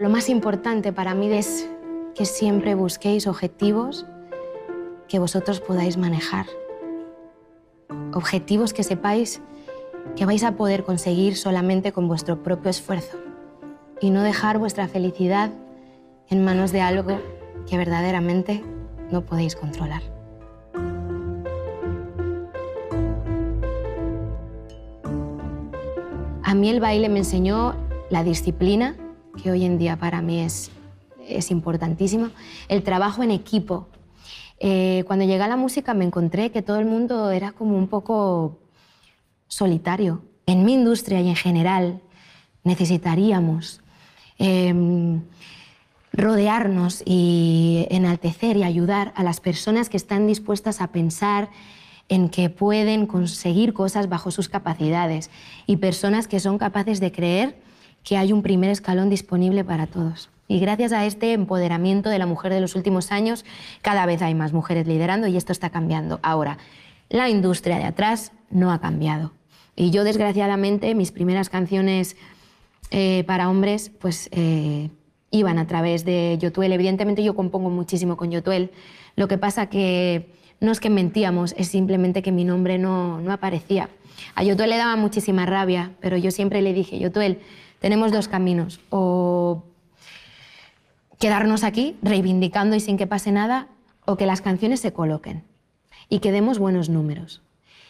Lo más importante para mí es que siempre busquéis objetivos que vosotros podáis manejar. Objetivos que sepáis que vais a poder conseguir solamente con vuestro propio esfuerzo y no dejar vuestra felicidad en manos de algo que verdaderamente no podéis controlar. A mí el baile me enseñó la disciplina, que hoy en día para mí es, es importantísimo, el trabajo en equipo. Eh, cuando llegué a la música me encontré que todo el mundo era como un poco solitario. En mi industria y en general necesitaríamos em, rodearnos y enaltecer y ayudar a las personas que están dispuestas a pensar en que pueden conseguir cosas bajo sus capacidades y personas que son capaces de creer que hay un primer escalón disponible para todos. Y gracias a este empoderamiento de la mujer de los últimos años, cada vez hay más mujeres liderando y esto está cambiando. Ahora, la industria de atrás no ha cambiado. Y yo, desgraciadamente, mis primeras canciones eh, para hombres, pues eh, iban a través de Yotuel. Evidentemente yo compongo muchísimo con Yotuel. Lo que pasa que no es que mentíamos, es simplemente que mi nombre no, no aparecía. A Yotuel le daba muchísima rabia, pero yo siempre le dije, Yotuel, tenemos dos caminos. O quedarnos aquí reivindicando y sin que pase nada, o que las canciones se coloquen y que demos buenos números.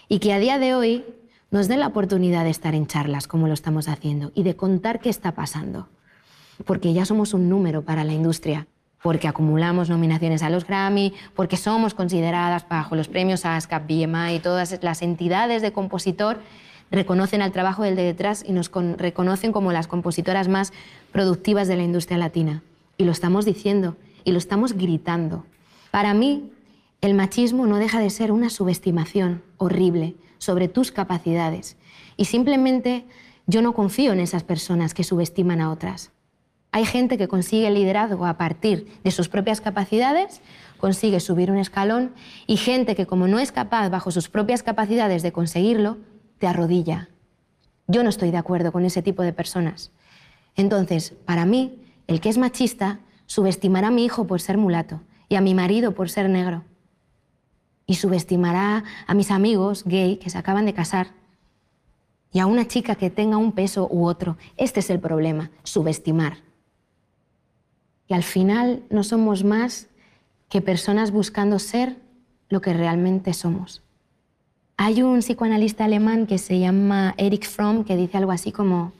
Y que a día de hoy nos den la oportunidad de estar en charlas como lo estamos haciendo y de contar qué está pasando porque ya somos un número para la industria, porque acumulamos nominaciones a los Grammy, porque somos consideradas bajo los premios ASCAP, BMI y todas las entidades de compositor reconocen al trabajo del de detrás y nos reconocen como las compositoras más productivas de la industria latina. Y lo estamos diciendo y lo estamos gritando. Para mí, el machismo no deja de ser una subestimación horrible sobre tus capacidades. Y simplemente yo no confío en esas personas que subestiman a otras. Hay gente que consigue liderazgo a partir de sus propias capacidades, consigue subir un escalón, y gente que como no es capaz bajo sus propias capacidades de conseguirlo, te arrodilla. Yo no estoy de acuerdo con ese tipo de personas. Entonces, para mí, el que es machista subestimará a mi hijo por ser mulato y a mi marido por ser negro. Y subestimará a mis amigos gay que se acaban de casar y a una chica que tenga un peso u otro. Este es el problema, subestimar y al final no somos más que personas buscando ser lo que realmente somos. Hay un psicoanalista alemán que se llama Erich Fromm que dice algo así como,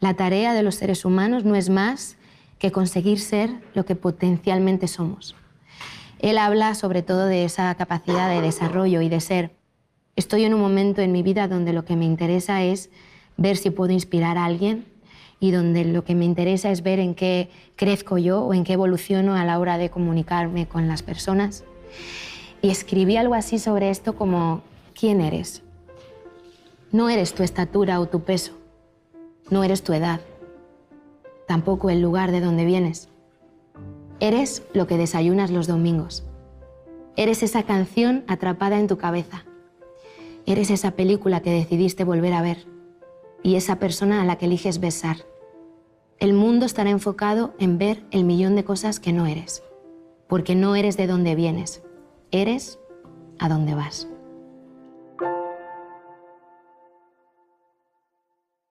la tarea de los seres humanos no es más que conseguir ser lo que potencialmente somos. Él habla sobre todo de esa capacidad de desarrollo y de ser. Estoy en un momento en mi vida donde lo que me interesa es ver si puedo inspirar a alguien y donde lo que me interesa es ver en qué crezco yo o en qué evoluciono a la hora de comunicarme con las personas. Y escribí algo así sobre esto como, ¿quién eres? No eres tu estatura o tu peso, no eres tu edad, tampoco el lugar de donde vienes. Eres lo que desayunas los domingos. Eres esa canción atrapada en tu cabeza. Eres esa película que decidiste volver a ver y esa persona a la que eliges besar. El mundo estará enfocado en ver el millón de cosas que no eres, porque no eres de donde vienes, eres a dónde vas.